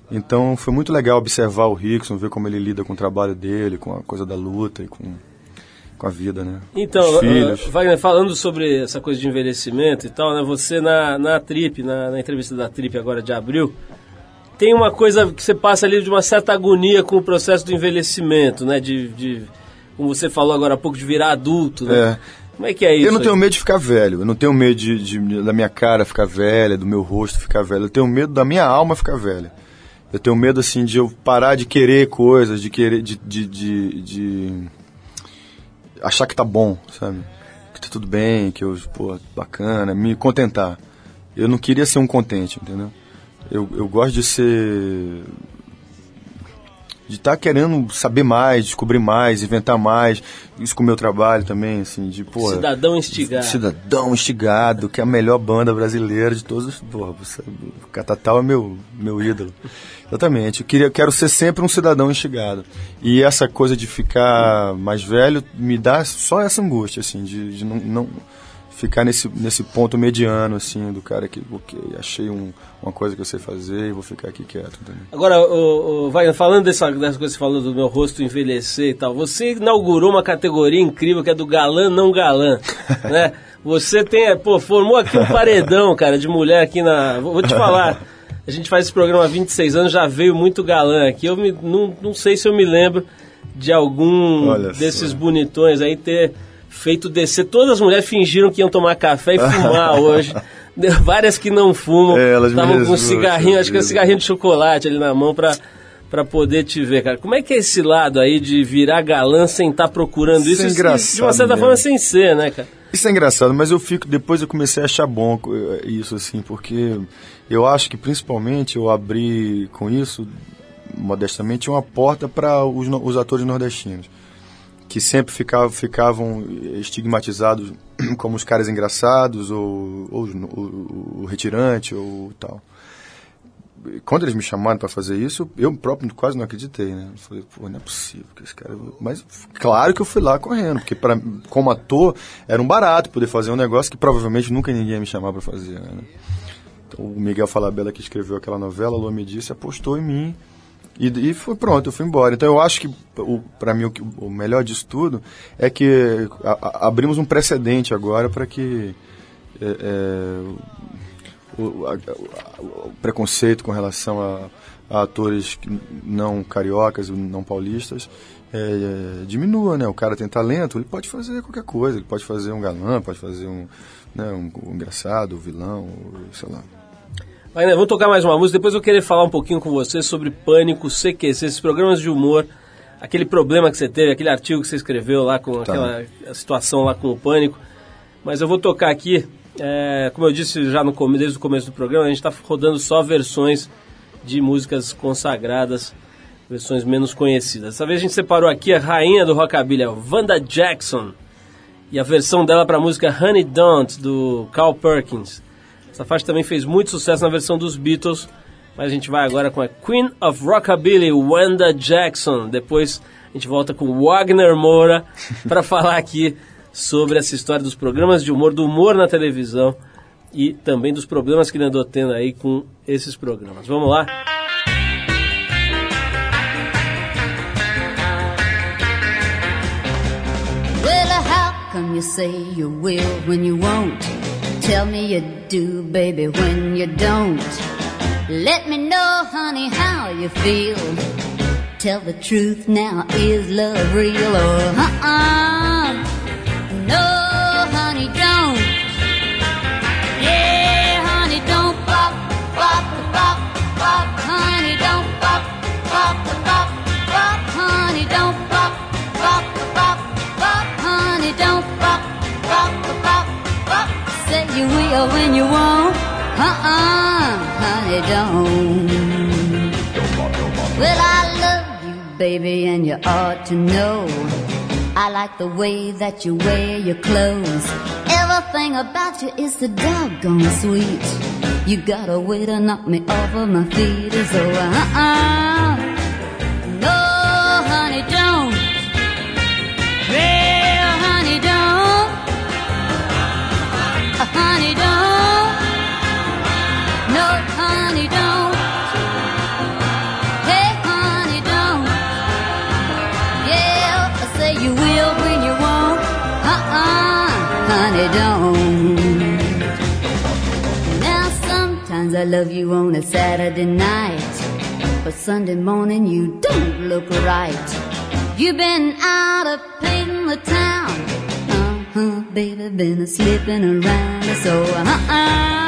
Então foi muito legal observar o Rickson, ver como ele lida com o trabalho dele, com a coisa da luta e com, com a vida, né? Então, uh, Wagner, falando sobre essa coisa de envelhecimento e tal, né? Você na, na Trip, na, na entrevista da Trip agora de abril, tem uma coisa que você passa ali de uma certa agonia com o processo do envelhecimento, né? De, de como você falou agora há pouco, de virar adulto, né? É. Como é que é isso? Eu não tenho medo de ficar velho. Eu não tenho medo de, de, da minha cara ficar velha, do meu rosto ficar velho. Eu tenho medo da minha alma ficar velha. Eu tenho medo, assim, de eu parar de querer coisas, de querer. de, de, de, de achar que tá bom, sabe? Que tá tudo bem, que eu, pô, bacana, me contentar. Eu não queria ser um contente, entendeu? Eu, eu gosto de ser de estar tá querendo saber mais, descobrir mais, inventar mais. Isso com o meu trabalho também, assim, de, pô... Cidadão instigado. Cidadão instigado, que é a melhor banda brasileira de todos os... Porra, você, o Catatal é meu, meu ídolo. Exatamente. Eu queria, quero ser sempre um cidadão instigado. E essa coisa de ficar mais velho me dá só essa angústia, assim, de, de não, não ficar nesse, nesse ponto mediano, assim, do cara que, ok, achei um, uma coisa que eu sei fazer e vou ficar aqui quieto. Entendeu? Agora, o, o, vai, falando dessa, dessa coisa que você falou do meu rosto envelhecer e tal, você inaugurou uma categoria incrível que é do galã não galã, né? Você tem, pô, formou aqui um paredão, cara, de mulher aqui na... Vou te falar, a gente faz esse programa há 26 anos, já veio muito galã aqui, eu me, não, não sei se eu me lembro de algum Olha desses só. bonitões aí ter feito descer. Todas as mulheres fingiram que iam tomar café e fumar hoje. Várias que não fumam estavam é, com um cigarrinho, acho que é um cigarrinho de chocolate ali na mão para para poder te ver, cara. Como é que é esse lado aí de virar galã sem estar tá procurando isso? Isso é engraçado. De uma certa mesmo. forma sem ser, né, cara? Isso é engraçado, mas eu fico depois eu comecei a achar bom eh, isso assim, porque eu acho que principalmente eu abri com isso modestamente uma porta para os, os atores nordestinos que sempre ficavam, ficavam estigmatizados como os caras engraçados ou, ou o, o, retirante ou tal. quando eles me chamaram para fazer isso, eu próprio quase não acreditei, né? Falei, pô, não é possível que esse cara. Mas claro que eu fui lá correndo, porque pra, como ator era um barato poder fazer um negócio que provavelmente nunca ninguém ia me chamar para fazer. Né? Então, o Miguel Falabella que escreveu aquela novela, Lua me disse, apostou em mim. E, e foi pronto, eu fui embora. Então eu acho que, para mim, o, o, melhor disso tudo é que a, a, abrimos um precedente agora para que é, é, o, a, o, preconceito com relação a, atores não cariocas, não paulistas, é, é, diminua, né? O cara tem talento, ele pode fazer qualquer coisa, ele pode fazer um galã, pode fazer um, né, um, um engraçado, um vilão, sei lá. Ainda vamos tocar mais uma música, depois eu querer falar um pouquinho com você sobre Pânico, CQC, esses programas de humor, aquele problema que você teve, aquele artigo que você escreveu lá com tá. aquela situação lá com o Pânico. Mas eu vou tocar aqui é, como eu disse já no desde o começo do programa, a gente está rodando só versões de músicas consagradas, versões menos conhecidas. Dessa vez a gente separou aqui a rainha do rockabilly, a Wanda Jackson, e a versão dela para a música Honey Don't, do Carl Perkins. Essa faixa também fez muito sucesso na versão dos Beatles, mas a gente vai agora com a Queen of Rockabilly, Wanda Jackson. Depois a gente volta com Wagner Moura para falar aqui sobre essa história dos programas de humor, do humor na televisão e também dos problemas que ele andou tendo aí com esses programas. Vamos lá? Well, how come you say you will when you won't? Tell me you do, baby, when you don't. Let me know, honey, how you feel. Tell the truth now, is love real or uh-uh? You will when you won't. Uh-uh, honey, don't. Well, I love you, baby, and you ought to know. I like the way that you wear your clothes. Everything about you is so doggone sweet. You got a way to knock me off of my feet. So, uh-uh. Honey, don't. No, honey, don't. Hey, honey, don't. Yeah, I say you will when you. Uh-uh, honey, don't. Now sometimes I love you on a Saturday night, but Sunday morning you don't look right. You've been out of painting the town. Uh-huh, baby, been a slipping around. So, uh-uh.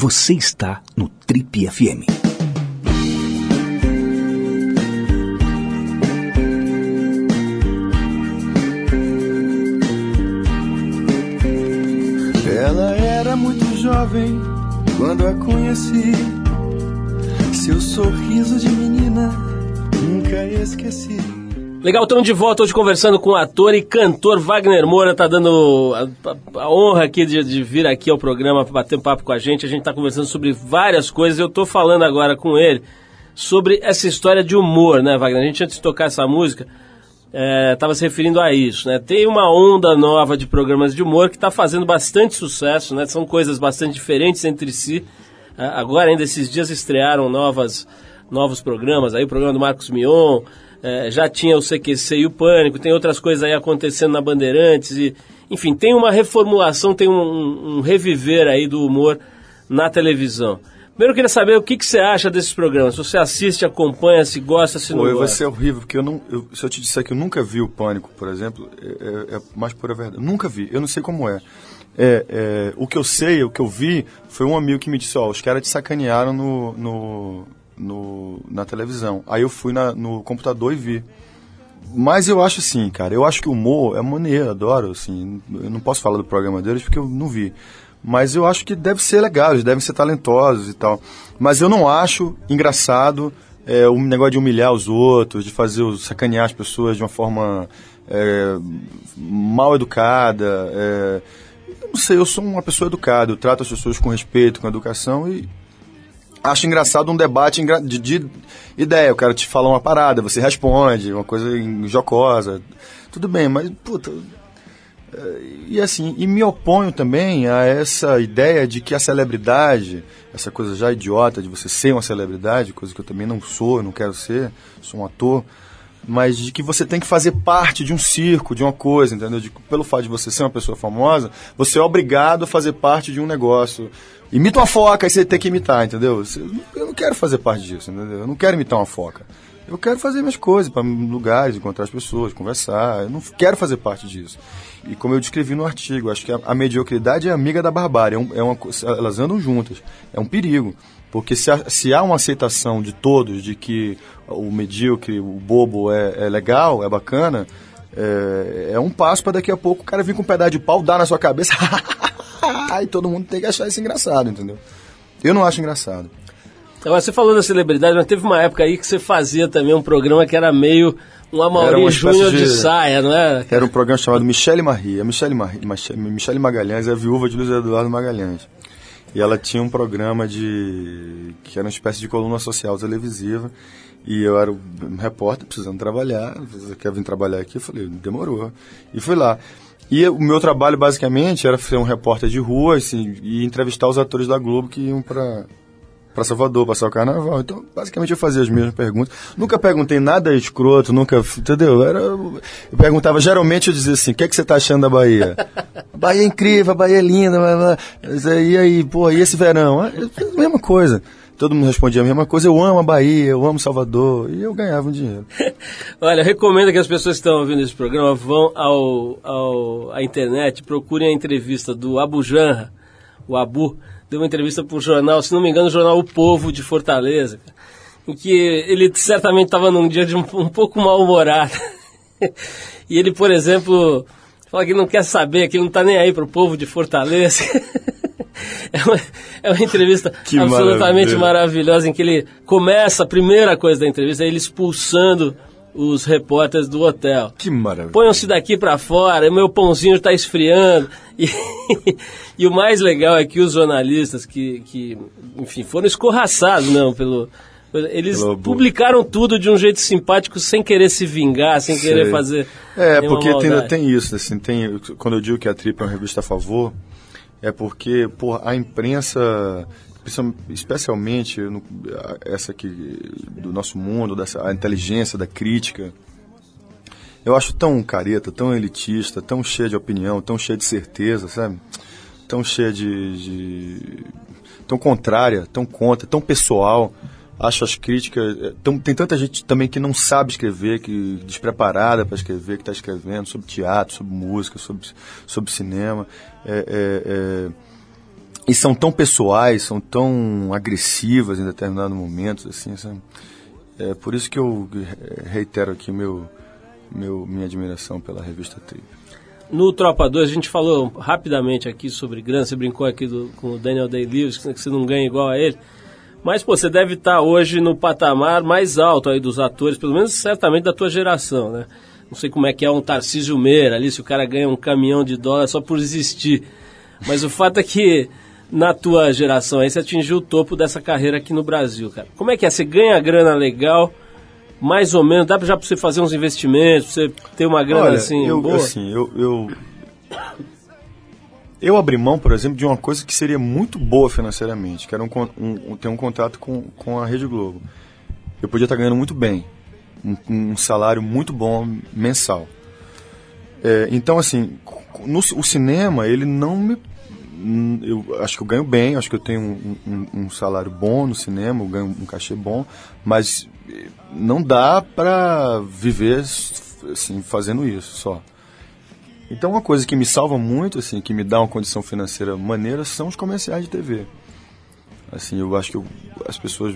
Você está no Trip FM. Ela era muito jovem quando a conheci. Seu sorriso de menina nunca esqueci. Legal, estamos de volta hoje conversando com o ator e cantor Wagner Moura, tá dando a, a- a honra aqui de, de vir aqui ao programa para bater um papo com a gente. A gente está conversando sobre várias coisas. Eu estou falando agora com ele sobre essa história de humor, né, Wagner? A gente antes de tocar essa música estava se referindo a isso, né? Tem uma onda nova de programas de humor que está fazendo bastante sucesso, né? São coisas bastante diferentes entre si. Ah, Agora, ainda esses dias estrearam novas, novos programas, aí o programa do Marcos Mion, eh, já tinha o CQC e o Pânico, tem outras coisas aí acontecendo na Bandeirantes, e, enfim, tem uma reformulação, tem um, um reviver aí do humor na televisão. Primeiro eu queria saber o que, que você acha desses programas, se você assiste, acompanha, se gosta, se não Pô, vai gosta. ser horrível, porque eu não. eu- se eu te disser que eu nunca vi o Pânico, por exemplo, é, é, é mais pura verdade. Nunca vi, eu não sei como é. É, é, o que eu sei, o que eu vi, foi um amigo que me disse, ó, os caras te sacanearam no, no, no, na televisão. Aí eu fui na- no computador e vi. Mas eu acho assim, cara, eu acho que o humor é maneiro, adoro, assim. Eu não posso falar do programa deles porque eu não vi. Mas eu acho que deve ser legal, eles devem ser talentosos e tal. Mas eu não acho engraçado é, o negócio de humilhar os outros, de fazer os- sacanear as pessoas de uma forma é, mal educada. é. não sei, eu sou uma pessoa educada, eu trato as pessoas com respeito, com educação e acho engraçado um debate de, de ideia. O cara te fala uma parada, você responde, uma coisa jocosa. Tudo bem, mas, puta. é, E assim, e me oponho também a essa ideia de que a celebridade, essa coisa já idiota de você ser uma celebridade, coisa que eu também não sou, não quero ser, sou um ator, mas de que você tem que fazer parte de um circo, de uma coisa, entendeu? De, pelo fato de você ser uma pessoa famosa, você é obrigado a fazer parte de um negócio. Imita uma foca, aí você tem que imitar, entendeu? Eu não quero fazer parte disso, entendeu? Eu não quero imitar uma foca. Eu quero fazer minhas coisas, para lugares, encontrar as pessoas, conversar. Eu não quero fazer parte disso. E como eu descrevi no artigo, acho que a, a mediocridade é amiga da barbárie. É um- é uma, elas andam juntas. É um perigo. Porque se, há- se há uma aceitação de todos de que o medíocre, o bobo é, é legal, é bacana, é, é um passo para daqui a pouco o cara vir com um pedaço de pau, dar na sua cabeça, e todo mundo tem que achar isso engraçado, entendeu? Eu não acho engraçado. Agora, você falou da celebridade, mas teve uma época aí que você fazia também um programa que era meio um Amaury Júnior de... de- saia, não é? Era um programa chamado Michele Marie. A Michele, Marie, Michele Magalhães é a viúva de Luiz Eduardo Magalhães. E ela tinha um programa de. que era uma espécie de coluna social televisiva. E eu era um repórter, precisando trabalhar. Você quer vir trabalhar aqui? Eu falei, demorou. E fui lá. E o meu trabalho, basicamente, era ser um repórter de rua assim, e entrevistar os atores da Globo que iam para para Salvador, passar o carnaval. Então, basicamente, eu fazia as mesmas perguntas. Nunca perguntei nada escroto, nunca, entendeu? Era, eu perguntava, geralmente eu dizia assim, o que, é que você tá achando da Bahia? Bahia é incrível, a Bahia é linda, blá, blá. e aí, pô, e esse verão? Eu fiz a mesma coisa. Todo mundo respondia a mesma coisa, eu amo a Bahia, eu amo Salvador, e eu ganhava um dinheiro. Olha, recomendo que as pessoas que estão ouvindo esse programa vão ao, ao, à internet, procurem a entrevista do Abu Janra, o Abu, deu uma entrevista para o jornal, se não me engano, o jornal O Povo de Fortaleza, em que ele certamente estava num dia de um, um pouco mal-humorado. e ele, por exemplo, fala que não quer saber, que não está nem aí para o povo de Fortaleza. é, uma, é uma entrevista Que absolutamente maravilha. maravilhosa, em que ele começa, a primeira coisa da entrevista é ele expulsando os repórteres do hotel. Que maravilha. Ponham-se daqui para fora, meu pãozinho está esfriando. E, e o mais legal é que os jornalistas que, que enfim, foram escorraçados não, pelo, eles Abu. publicaram tudo de um jeito simpático, sem querer se vingar, sem querer Sei. fazer. É, porque tem, maldade. tem isso, assim, tem, quando eu digo que a Trip é uma revista a favor, é porque, por a imprensa, especialmente no- essa aqui do nosso mundo, dessa, a inteligência da crítica, eu acho tão careta, tão elitista, tão cheia de opinião, tão cheia de certeza, sabe? Tão cheia de, de- tão contrária, tão contra, tão pessoal. Acho as críticas. eh, tão- tem tanta gente também que não sabe escrever, que despreparada para escrever, que está escrevendo sobre teatro, sobre música, sobre, sobre cinema. É, é, é, e são tão pessoais, são tão agressivas em determinados momentos, assim? É por isso que eu reitero aqui meu, meu, minha admiração pela revista Trip. No Tropa 2, a gente falou rapidamente aqui sobre grana, você brincou aqui do- com o Daniel Day-Lewis, que você não ganha igual a ele. Mas, pô, você deve estar hoje no patamar mais alto aí dos atores, pelo menos certamente da tua geração, né? Não sei como é que é um Tarcísio Meira ali, se o cara ganha um caminhão de dólar só por existir. Mas o fato é que na tua geração aí você atingiu o topo dessa carreira aqui no Brasil, cara. Como é que é? Você ganha grana legal, mais ou menos, dá pra- já pra você fazer uns investimentos, pra você ter uma grana Olha, assim, eu, boa? assim, eu, eu eu abri mão, por exemplo, de uma coisa que seria muito boa financeiramente, que era um, um, ter um contrato com, com a Rede Globo. Eu podia estar ganhando muito bem, um, um salário muito bom mensal. É, então, assim, no, o cinema, ele não me. Eu acho que eu ganho bem, acho que eu tenho um, salário bom no cinema, eu ganho um cachê bom, mas eh, não dá pra viver assim, fazendo isso só. Então, uma coisa que me salva muito, assim, que me dá uma condição financeira maneira, são os comerciais de TV. Assim, eu acho que eu- as pessoas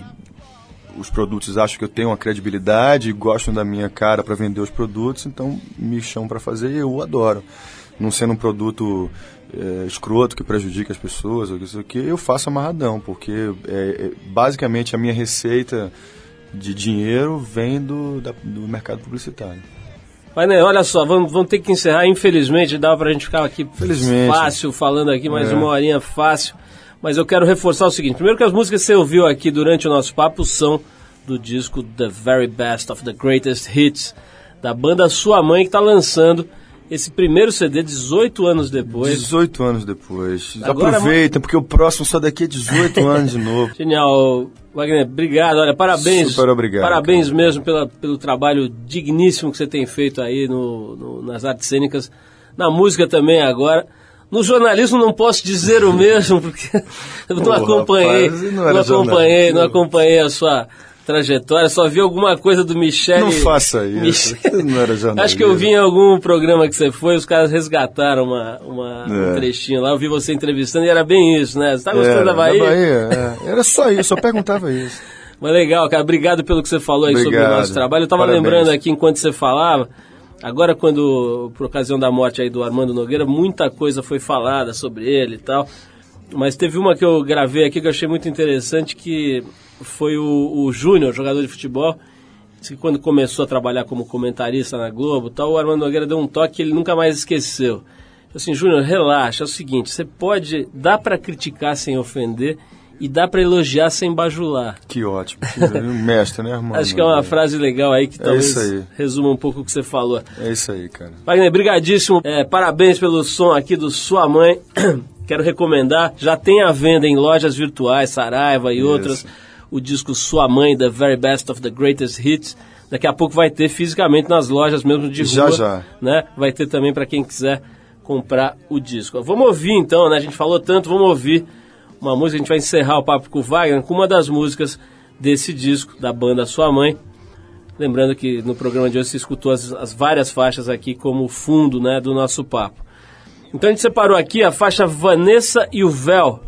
os produtos acham que eu tenho uma credibilidade, gostam da minha cara para vender os produtos, então me chamam para fazer e eu adoro. Não sendo um produto é, escroto que prejudica as pessoas, ou isso aqui, eu faço amarradão, porque é, basicamente a minha receita de dinheiro vem do, da, do mercado publicitário. Mas, né, olha só, vamos, vamos ter que encerrar. Infelizmente, dá pra gente ficar aqui Felizmente. fácil falando aqui, mais É. uma horinha fácil. Mas eu quero reforçar o seguinte: primeiro, que as músicas que você ouviu aqui durante o nosso papo são do disco The Very Best of the Greatest Hits, da banda Sua Mãe, que está lançando esse primeiro CD 18 anos depois. 18 anos depois. Agora- Aproveita, porque o próximo só daqui a 18 anos de novo. Genial, Wagner, obrigado. Olha, parabéns. Super obrigado, Parabéns cara. mesmo pela, pelo trabalho digníssimo que você tem feito aí no, no- nas artes cênicas, na música também agora. No jornalismo não posso dizer o mesmo, porque eu não acompanhei, rapaz, não não, acompanhei, não acompanhei a sua trajetória, só vi alguma coisa do Michele. Não faça isso, não era jornalista. Acho que eu vi em algum programa que você foi, os caras resgataram uma, uma- um É. trechinho lá, eu vi você entrevistando e era bem isso, né? Você tá gostando Era, da Bahia? é. Era só isso, só perguntava isso. Mas legal, cara. Obrigado pelo que você falou aí sobre o Obrigado. nosso trabalho. Eu tava Parabéns. lembrando aqui enquanto você falava, agora quando, por ocasião da morte aí do Armando Nogueira, muita coisa foi falada sobre ele e tal. Mas teve uma que eu gravei aqui que eu achei muito interessante, que foi o, o Júnior, jogador de futebol, que quando começou a trabalhar como comentarista na Globo tal, o Armando Nogueira deu um toque que ele nunca mais esqueceu. Assim, Júnior, relaxa, é o seguinte, você pode, dá pra criticar sem ofender e dá pra elogiar sem bajular. Que ótimo. Mestre, né, irmão? Acho que é uma frase legal aí que É talvez resuma um pouco o que você falou. É isso aí, cara. Wagner, brigadíssimo. É, parabéns pelo som aqui do Sua Mãe. Quero recomendar, já tem à venda em lojas virtuais, Saraiva e Isso. outras, o disco Sua Mãe, The Very Best of the Greatest Hits. Daqui a pouco vai ter fisicamente nas lojas mesmo de Já, rua. já. Né? Vai ter também para quem quiser comprar o disco. Vamos ouvir então, né? A gente falou tanto, vamos ouvir uma música. A gente vai encerrar o papo com o Wagner com uma das músicas desse disco da banda Sua Mãe. Lembrando que no programa de hoje você escutou as, as várias faixas aqui como fundo né, do nosso papo. Então a gente separou aqui a faixa Vanessa e o Véu,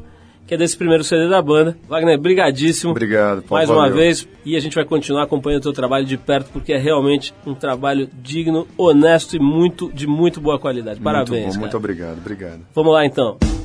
que é desse primeiro CD da banda. Wagner, brigadíssimo. Obrigado, Paulo, Mais uma valeu. vez. E a gente vai continuar acompanhando o teu trabalho de perto, porque é realmente um trabalho digno, honesto e muito de muito boa qualidade. Parabéns. Muito bom, muito obrigado, obrigado. Vamos lá então.